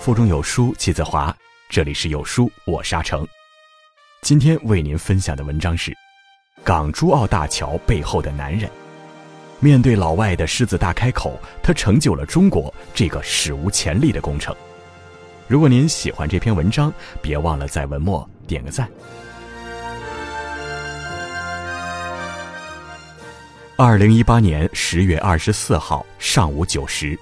腹中有书气自华，这里是有书，我沙成。今天为您分享的文章是《港珠澳大桥背后的男人》。面对老外的狮子大开口，他成就了中国这个史无前例的工程。如果您喜欢这篇文章，别忘了在文末点个赞。二零一八年十月二十四号上午九时。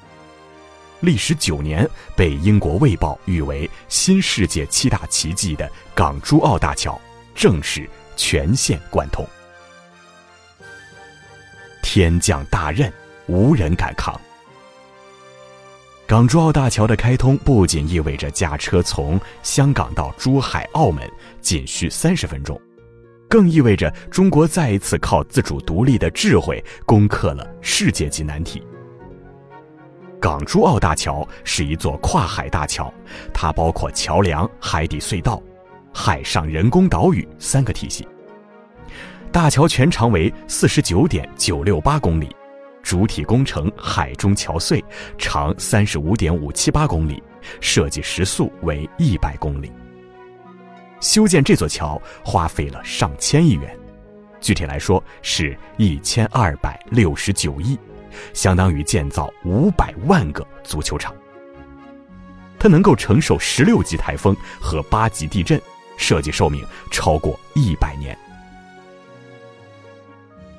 历时九年，被英国《卫报》誉为新世界七大奇迹的港珠澳大桥正式全线贯通。天降大任，无人敢扛。港珠澳大桥的开通不仅意味着驾车从香港到珠海、澳门仅需三十分钟，更意味着中国再一次靠自主独立的智慧攻克了世界级难题。港珠澳大桥是一座跨海大桥，它包括桥梁、海底隧道、海上人工岛屿三个体系。大桥全长为四十九点九六八公里，主体工程海中桥隧长三十五点五七八公里，设计时速为一百公里。修建这座桥花费了上千亿元，具体来说是一千二百六十九亿。相当于建造五百万个足球场，它能够承受十六级台风和八级地震，设计寿命超过一百年。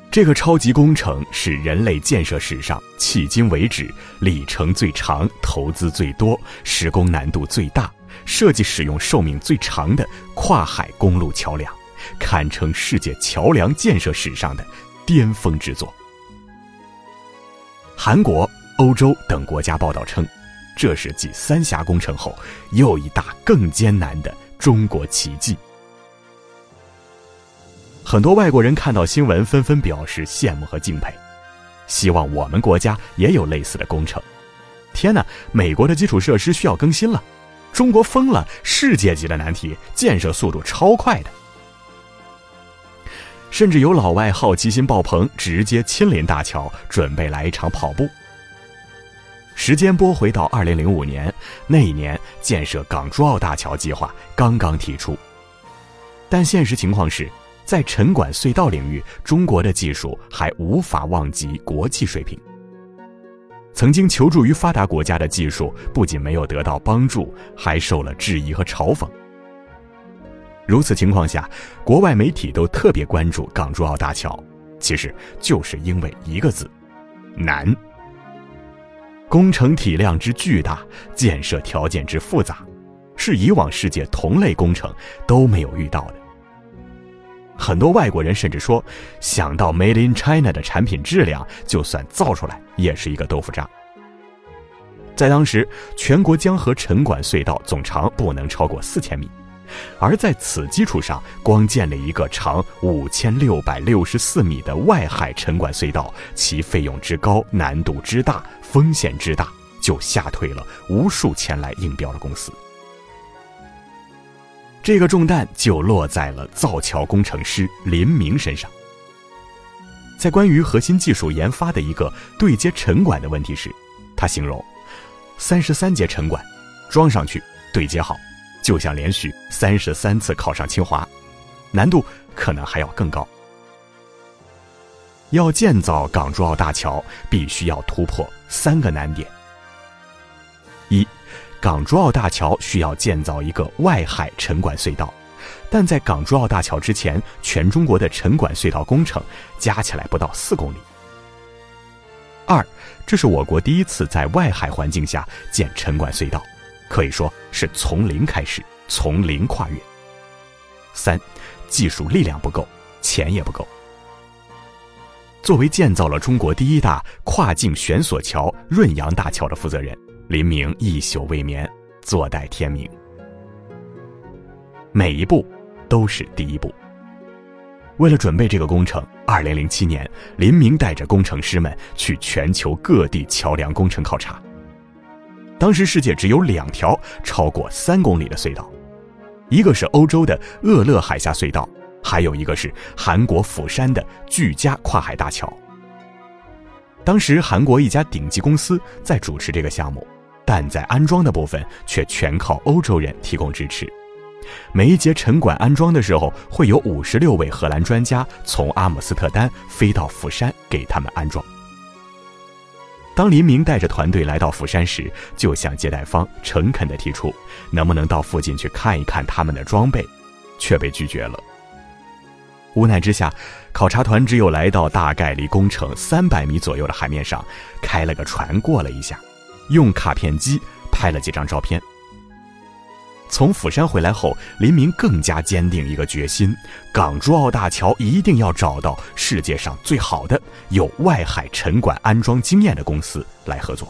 这个超级工程是人类建设史上迄今为止里程最长、投资最多、施工难度最大、设计使用寿命最长的跨海公路桥梁，堪称世界桥梁建设史上的巅峰之作。韩国、欧洲等国家报道称，这是继三峡工程后又一大更艰难的中国奇迹。很多外国人看到新闻，纷纷表示羡慕和敬佩，希望我们国家也有类似的工程。天哪，美国的基础设施需要更新了，中国疯了，世界级的难题，建设速度超快的。甚至有老外好奇心爆棚，直接亲临大桥，准备来一场跑步。时间拨回到二零零五年，那一年建设港珠澳大桥计划刚刚提出，但现实情况是，在沉管隧道领域，中国的技术还无法望及国际水平。曾经求助于发达国家的技术，不仅没有得到帮助，还受了质疑和嘲讽。如此情况下，国外媒体都特别关注港珠澳大桥，其实就是因为一个字：难。工程体量之巨大，建设条件之复杂，是以往世界同类工程都没有遇到的。很多外国人甚至说，想到 Made in China 的产品质量，就算造出来也是一个豆腐渣。在当时，全国江河沉管隧道总长不能超过四千米。而在此基础上，光建了一个长五千六百六十四米的外海沉管隧道，其费用之高、难度之大、风险之大，就吓退了无数前来应标的公司。这个重担就落在了造桥工程师林明身上。在关于核心技术研发的一个对接沉管的问题时，他形容：三十三节沉管装上去，对接好。就像连续三十三次考上清华，难度可能还要更高。要建造港珠澳大桥，必须要突破三个难点：港珠澳大桥需要建造一个外海沉管隧道，但在港珠澳大桥之前，全中国的沉管隧道工程加起来不到四公里。二，这是我国第一次在外海环境下建沉管隧道。可以说是从零开始，从零跨越。三，技术力量不够，钱也不够。作为建造了中国第一大跨境悬索桥润扬大桥的负责人，林明一宿未眠，坐待天明。每一步都是第一步。为了准备这个工程，二零零七年，林明带着工程师们去全球各地桥梁工程考察。当时世界只有两条超过三公里的隧道，一个是欧洲的厄勒海峡隧道，还有一个是韩国釜山的巨佳跨海大桥。当时韩国一家顶级公司在主持这个项目，但在安装的部分却全靠欧洲人提供支持。每一节沉管安装的时候，会有五十六位荷兰专家从阿姆斯特丹飞到釜山给他们安装。当林明带着团队来到釜山时，就向接待方诚恳地提出，能不能到附近去看一看他们的装备，却被拒绝了。无奈之下，考察团只有来到大概离工程三百米左右的海面上，开了个船过了一下，用卡片机拍了几张照片。从釜山回来后，林明更加坚定一个决心：港珠澳大桥一定要找到世界上最好的有外海沉管安装经验的公司来合作。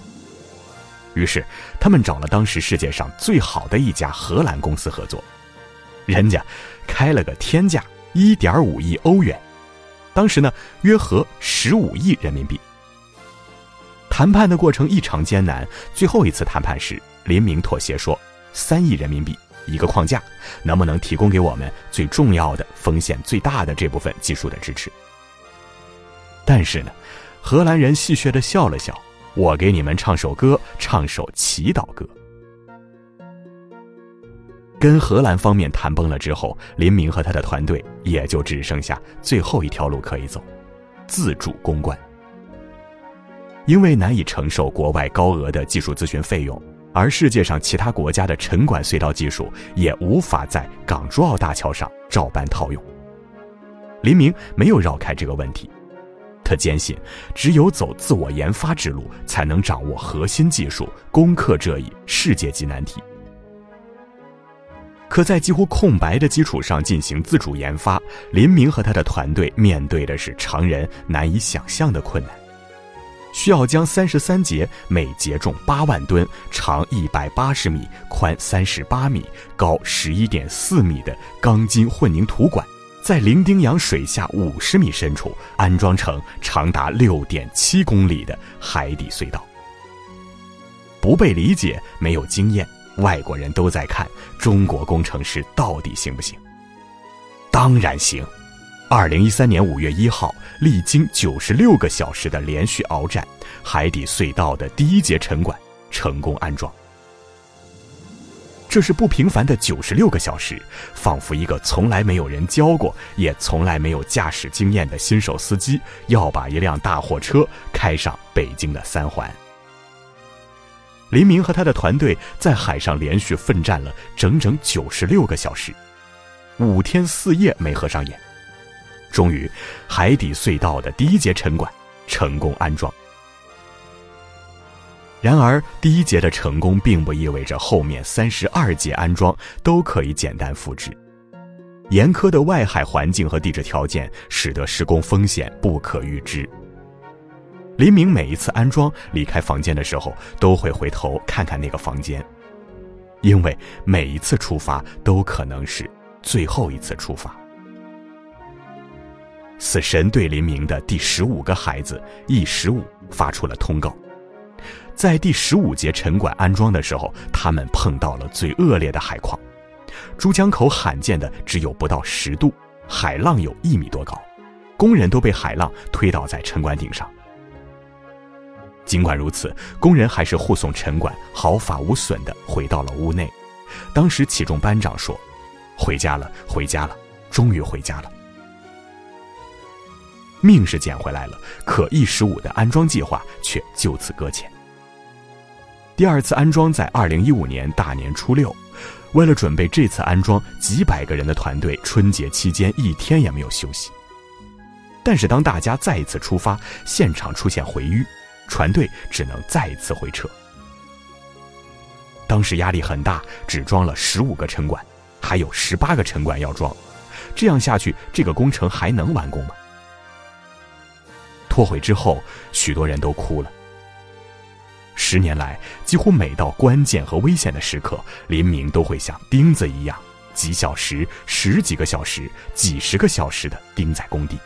于是，他们找了当时世界上最好的一家荷兰公司合作，人家开了个天价一点五亿欧元，当时呢约合十五亿人民币。谈判的过程异常艰难，最后一次谈判时，林明妥协说。三亿人民币一个框架，能不能提供给我们最重要的、风险最大的这部分技术的支持？但是呢，荷兰人戏谑的笑了笑：“我给你们唱首歌，唱首祈祷歌。”跟荷兰方面谈崩了之后，林明和他的团队也就只剩下最后一条路可以走：自主攻关。因为难以承受国外高额的技术咨询费用。而世界上其他国家的沉管隧道技术也无法在港珠澳大桥上照搬套用。林明没有绕开这个问题，他坚信，只有走自我研发之路，才能掌握核心技术，攻克这一世界级难题。可在几乎空白的基础上进行自主研发，林明和他的团队面对的是常人难以想象的困难。需要将三十三节每节重八万吨、长一百八十米、宽三十八米、高十一点四米的钢筋混凝土管，在伶仃洋水下五十米深处安装成长达六点七公里的海底隧道。不被理解，没有经验，外国人都在看中国工程师到底行不行？当然行。二零一三年五月一号，历经九十六个小时的连续鏖战，海底隧道的第一节沉管成功安装。这是不平凡的九十六个小时，仿佛一个从来没有人教过，也从来没有驾驶经验的新手司机要把一辆大货车开上北京的三环。黎明和他的团队在海上连续奋战了整整九十六个小时，五天四夜没合上眼。终于，海底隧道的第一节沉管成功安装。然而，第一节的成功并不意味着后面三十二节安装都可以简单复制。严苛的外海环境和地质条件使得施工风险不可预知。林明每一次安装离开房间的时候，都会回头看看那个房间，因为每一次出发都可能是最后一次出发。死神对林明的第十五个孩子 E 十五发出了通告，在第十五节沉管安装的时候，他们碰到了最恶劣的海况，珠江口罕见的只有不到十度，海浪有一米多高，工人都被海浪推倒在沉管顶上。尽管如此，工人还是护送沉管毫发无损地回到了屋内。当时起重班长说：“回家了，回家了，终于回家了。”命是捡回来了，可 E 十五的安装计划却就此搁浅。第二次安装在二零一五年大年初六，为了准备这次安装，几百个人的团队春节期间一天也没有休息。但是当大家再一次出发，现场出现回淤，船队只能再一次回撤。当时压力很大，只装了十五个沉管，还有十八个沉管要装，这样下去，这个工程还能完工吗？破毁之后，许多人都哭了。十年来，几乎每到关键和危险的时刻，林明都会像钉子一样，几小时、十几个小时、几十个小时的钉在工地。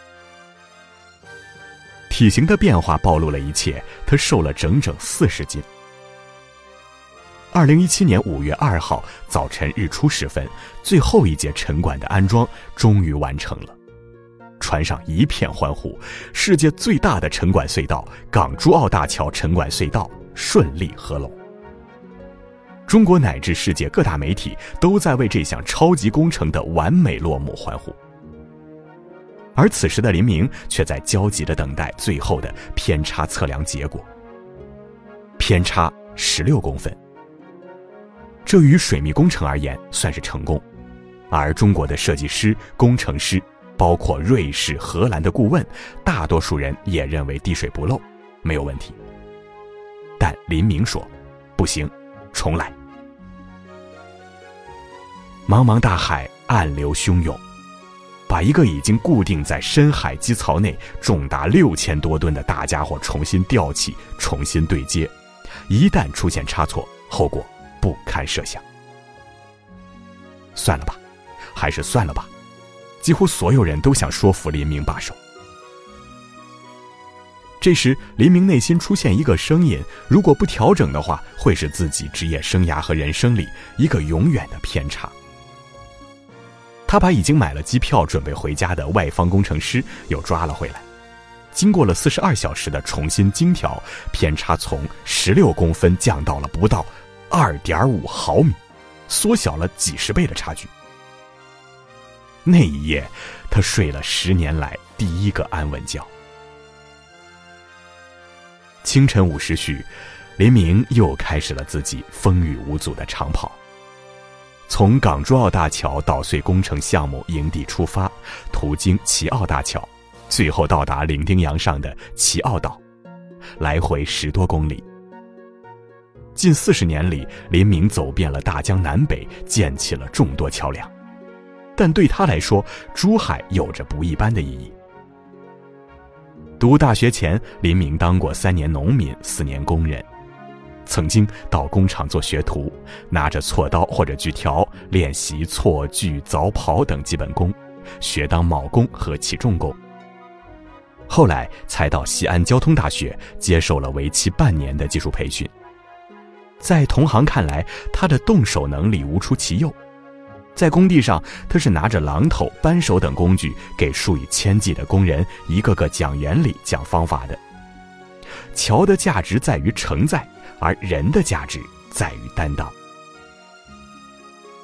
体型的变化暴露了一切，他瘦了整整四十斤。二零一七年五月二号早晨日出时分，最后一节沉管的安装终于完成了。船上一片欢呼，世界最大的沉管隧道——港珠澳大桥沉管隧道顺利合拢。中国乃至世界各大媒体都在为这项超级工程的完美落幕欢呼。而此时的林明却在焦急地等待最后的偏差测量结果。偏差十六公分，这于水密工程而言算是成功，而中国的设计师、工程师，包括瑞士、荷兰的顾问，大多数人也认为滴水不漏，没有问题。但林明说：“不行，重来。”茫茫大海，暗流汹涌。把一个已经固定在深海基槽内、重达六千多吨的大家伙重新吊起、重新对接，一旦出现差错，后果不堪设想。算了吧，还是算了吧。几乎所有人都想说服林明罢手。这时，林明内心出现一个声音：如果不调整的话，会是自己职业生涯和人生里一个永远的偏差。他把已经买了机票准备回家的外方工程师又抓了回来，经过了四十二小时的重新精调，偏差从十六公分降到了不到二点五毫米，缩小了几十倍的差距。那一夜，他睡了十年来第一个安稳觉。清晨五时许，林明又开始了自己风雨无阻的长跑。从港珠澳大桥捣碎工程项目营地出发，途经齐澳大桥，最后到达伶仃洋上的齐澳岛，来回十多公里。近四十年里，林明走遍了大江南北，建起了众多桥梁，但对他来说，珠海有着不一般的意义。读大学前，林明当过三年农民，四年工人。曾经到工厂做学徒，拿着锉刀或者锯条练习锉锯凿刨等基本功，学当铆工和起重工。后来才到西安交通大学接受了为期半年的技术培训。在同行看来，他的动手能力无出其右。在工地上，他是拿着榔头、扳手等工具，给数以千计的工人一个个讲原理、讲方法的。桥的价值在于承载。而人的价值在于担当。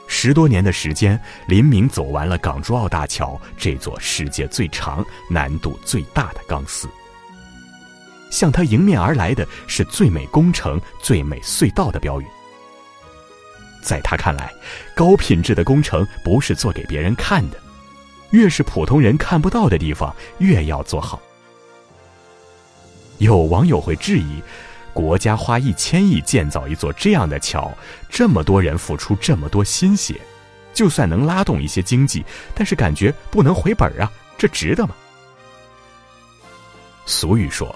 十多年的时间，林明走完了港珠澳大桥这座世界最长、难度最大的钢丝。向他迎面而来的是最美工程、最美隧道的标语。在他看来，高品质的工程不是做给别人看的，越是普通人看不到的地方，越要做好。有网友会质疑。国家花一千亿建造一座这样的桥，这么多人付出这么多心血，就算能拉动一些经济，但是感觉不能回本啊，这值得吗？俗语说：“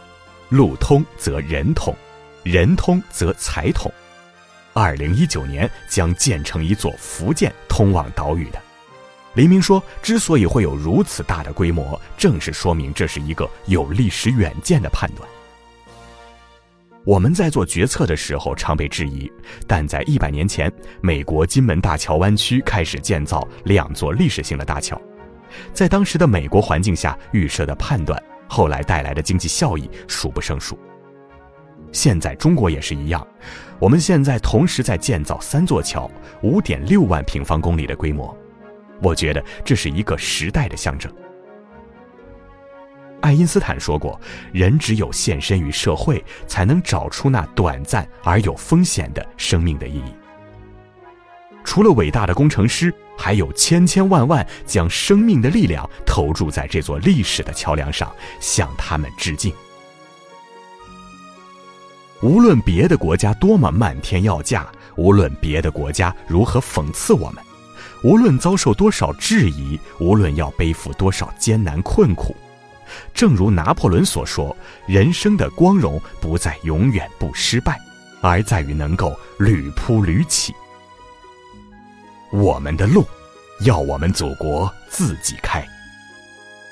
路通则人通，人通则财通。”二零一九年将建成一座福建通往岛屿的。黎明说：“之所以会有如此大的规模，正是说明这是一个有历史远见的判断。”我们在做决策的时候常被质疑，但在一百年前，美国金门大桥湾区开始建造两座历史性的大桥，在当时的美国环境下预设的判断，后来带来的经济效益数不胜数。现在中国也是一样，我们现在同时在建造三座桥，五点六万平方公里的规模，我觉得这是一个时代的象征。爱因斯坦说过：“人只有献身于社会，才能找出那短暂而有风险的生命的意义。”除了伟大的工程师，还有千千万万将生命的力量投注在这座历史的桥梁上，向他们致敬。无论别的国家多么漫天要价，无论别的国家如何讽刺我们，无论遭受多少质疑，无论要背负多少艰难困苦。正如拿破仑所说：“人生的光荣不在永远不失败，而在于能够屡扑屡起。我们的路，要我们祖国自己开；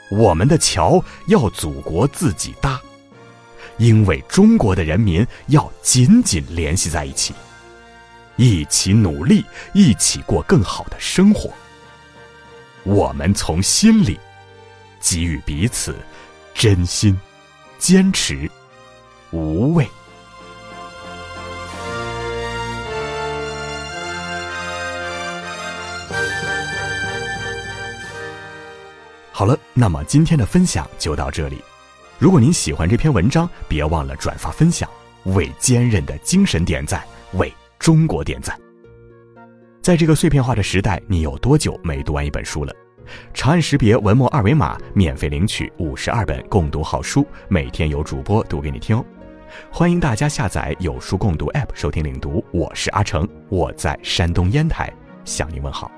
我们的桥，要祖国自己搭。因为中国的人民要紧紧联系在一起，一起努力，一起过更好的生活。我们从心里。”给予彼此真心、坚持、无畏。好了，那么今天的分享就到这里。如果您喜欢这篇文章，别忘了转发分享，为坚韧的精神点赞，为中国点赞。在这个碎片化的时代，你有多久没读完一本书了？长按识别文末二维码，免费领取五十二本共读好书，每天有主播读给你听哦。欢迎大家下载有书共读 APP 收听领读，我是阿成，我在山东烟台向您问好。